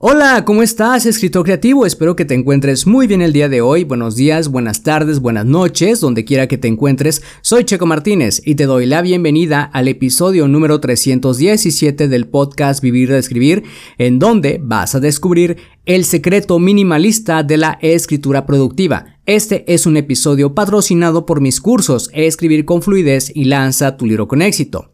Hola, ¿cómo estás, escritor creativo? Espero que te encuentres muy bien el día de hoy. Buenos días, buenas tardes, buenas noches, donde quiera que te encuentres. Soy Checo Martínez y te doy la bienvenida al episodio número 317 del podcast Vivir de Escribir, en donde vas a descubrir el secreto minimalista de la escritura productiva. Este es un episodio patrocinado por mis cursos Escribir con fluidez y lanza tu libro con éxito.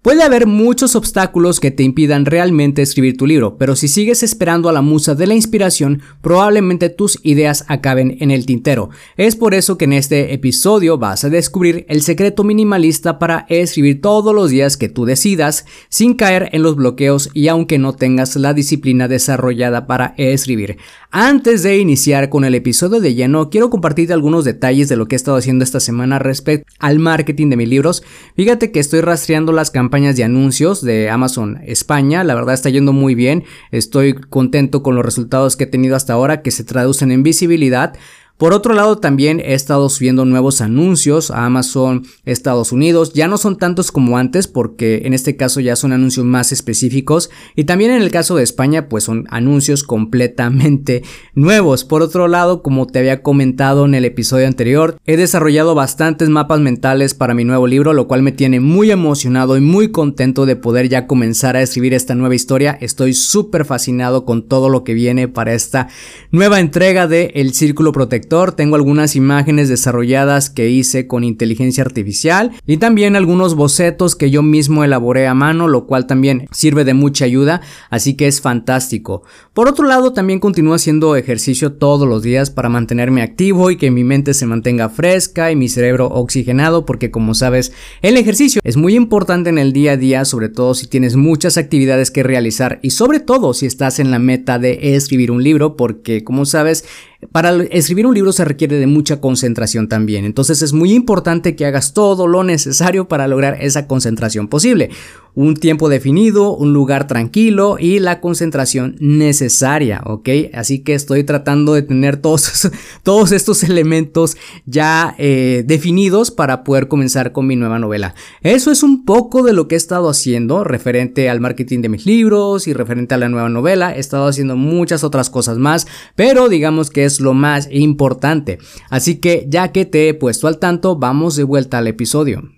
Puede haber muchos obstáculos que te impidan realmente escribir tu libro, pero si sigues esperando a la musa de la inspiración, probablemente tus ideas acaben en el tintero. Es por eso que en este episodio vas a descubrir el secreto minimalista para escribir todos los días que tú decidas, sin caer en los bloqueos y aunque no tengas la disciplina desarrollada para escribir. Antes de iniciar con el episodio de lleno, quiero compartirte algunos detalles de lo que he estado haciendo esta semana respecto al marketing de mis libros. Fíjate que estoy rastreando las campañas de anuncios de Amazon España, la verdad está yendo muy bien, estoy contento con los resultados que he tenido hasta ahora que se traducen en visibilidad. Por otro lado, también he estado subiendo nuevos anuncios a Amazon Estados Unidos. Ya no son tantos como antes porque en este caso ya son anuncios más específicos. Y también en el caso de España, pues son anuncios completamente nuevos. Por otro lado, como te había comentado en el episodio anterior, he desarrollado bastantes mapas mentales para mi nuevo libro, lo cual me tiene muy emocionado y muy contento de poder ya comenzar a escribir esta nueva historia. Estoy súper fascinado con todo lo que viene para esta nueva entrega de El Círculo Protector tengo algunas imágenes desarrolladas que hice con inteligencia artificial y también algunos bocetos que yo mismo elaboré a mano, lo cual también sirve de mucha ayuda, así que es fantástico. Por otro lado, también continúo haciendo ejercicio todos los días para mantenerme activo y que mi mente se mantenga fresca y mi cerebro oxigenado, porque como sabes, el ejercicio es muy importante en el día a día, sobre todo si tienes muchas actividades que realizar y sobre todo si estás en la meta de escribir un libro, porque como sabes, para escribir un libro se requiere de mucha concentración también, entonces es muy importante que hagas todo lo necesario para lograr esa concentración posible un tiempo definido, un lugar tranquilo y la concentración necesaria, ¿ok? Así que estoy tratando de tener todos, todos estos elementos ya eh, definidos para poder comenzar con mi nueva novela. Eso es un poco de lo que he estado haciendo referente al marketing de mis libros y referente a la nueva novela. He estado haciendo muchas otras cosas más, pero digamos que es lo más importante. Así que ya que te he puesto al tanto, vamos de vuelta al episodio.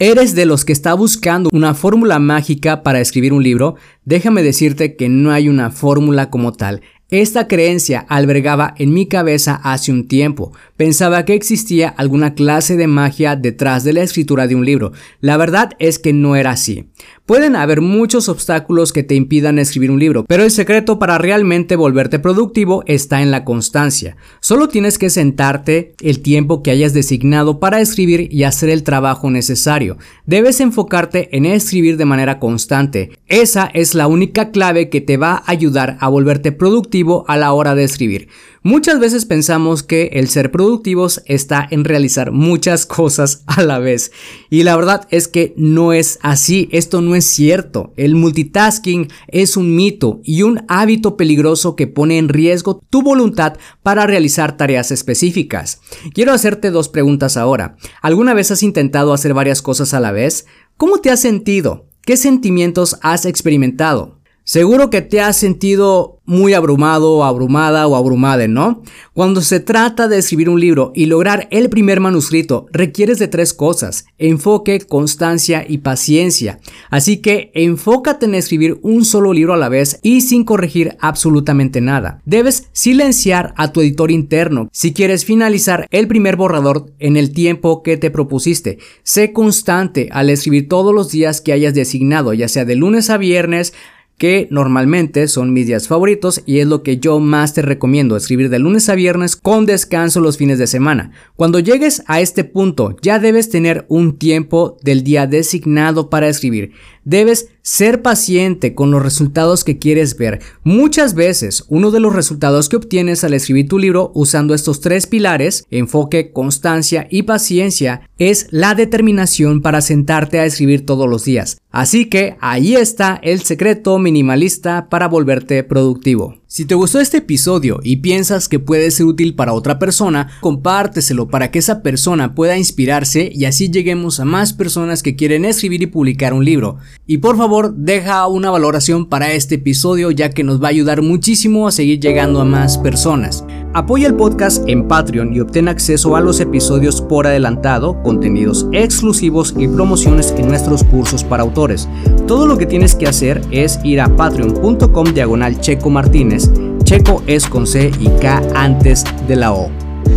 ¿Eres de los que está buscando una fórmula mágica para escribir un libro? Déjame decirte que no hay una fórmula como tal. Esta creencia albergaba en mi cabeza hace un tiempo. Pensaba que existía alguna clase de magia detrás de la escritura de un libro. La verdad es que no era así. Pueden haber muchos obstáculos que te impidan escribir un libro, pero el secreto para realmente volverte productivo está en la constancia. Solo tienes que sentarte el tiempo que hayas designado para escribir y hacer el trabajo necesario. Debes enfocarte en escribir de manera constante. Esa es la única clave que te va a ayudar a volverte productivo a la hora de escribir. Muchas veces pensamos que el ser productivos está en realizar muchas cosas a la vez. Y la verdad es que no es así, esto no es cierto. El multitasking es un mito y un hábito peligroso que pone en riesgo tu voluntad para realizar tareas específicas. Quiero hacerte dos preguntas ahora. ¿Alguna vez has intentado hacer varias cosas a la vez? ¿Cómo te has sentido? ¿Qué sentimientos has experimentado? Seguro que te has sentido muy abrumado abrumada o abrumada, ¿no? Cuando se trata de escribir un libro y lograr el primer manuscrito, requieres de tres cosas, enfoque, constancia y paciencia. Así que enfócate en escribir un solo libro a la vez y sin corregir absolutamente nada. Debes silenciar a tu editor interno si quieres finalizar el primer borrador en el tiempo que te propusiste. Sé constante al escribir todos los días que hayas designado, ya sea de lunes a viernes, que normalmente son mis días favoritos y es lo que yo más te recomiendo, escribir de lunes a viernes con descanso los fines de semana. Cuando llegues a este punto ya debes tener un tiempo del día designado para escribir. Debes ser paciente con los resultados que quieres ver. Muchas veces uno de los resultados que obtienes al escribir tu libro usando estos tres pilares, enfoque, constancia y paciencia, es la determinación para sentarte a escribir todos los días. Así que ahí está el secreto minimalista para volverte productivo. Si te gustó este episodio y piensas que puede ser útil para otra persona, compárteselo para que esa persona pueda inspirarse y así lleguemos a más personas que quieren escribir y publicar un libro. Y por favor, deja una valoración para este episodio ya que nos va a ayudar muchísimo a seguir llegando a más personas. Apoya el podcast en Patreon y obtén acceso a los episodios por adelantado, contenidos exclusivos y promociones en nuestros cursos para autores. Todo lo que tienes que hacer es ir a patreon.com diagonal checo martínez. Checo es con C y K antes de la O.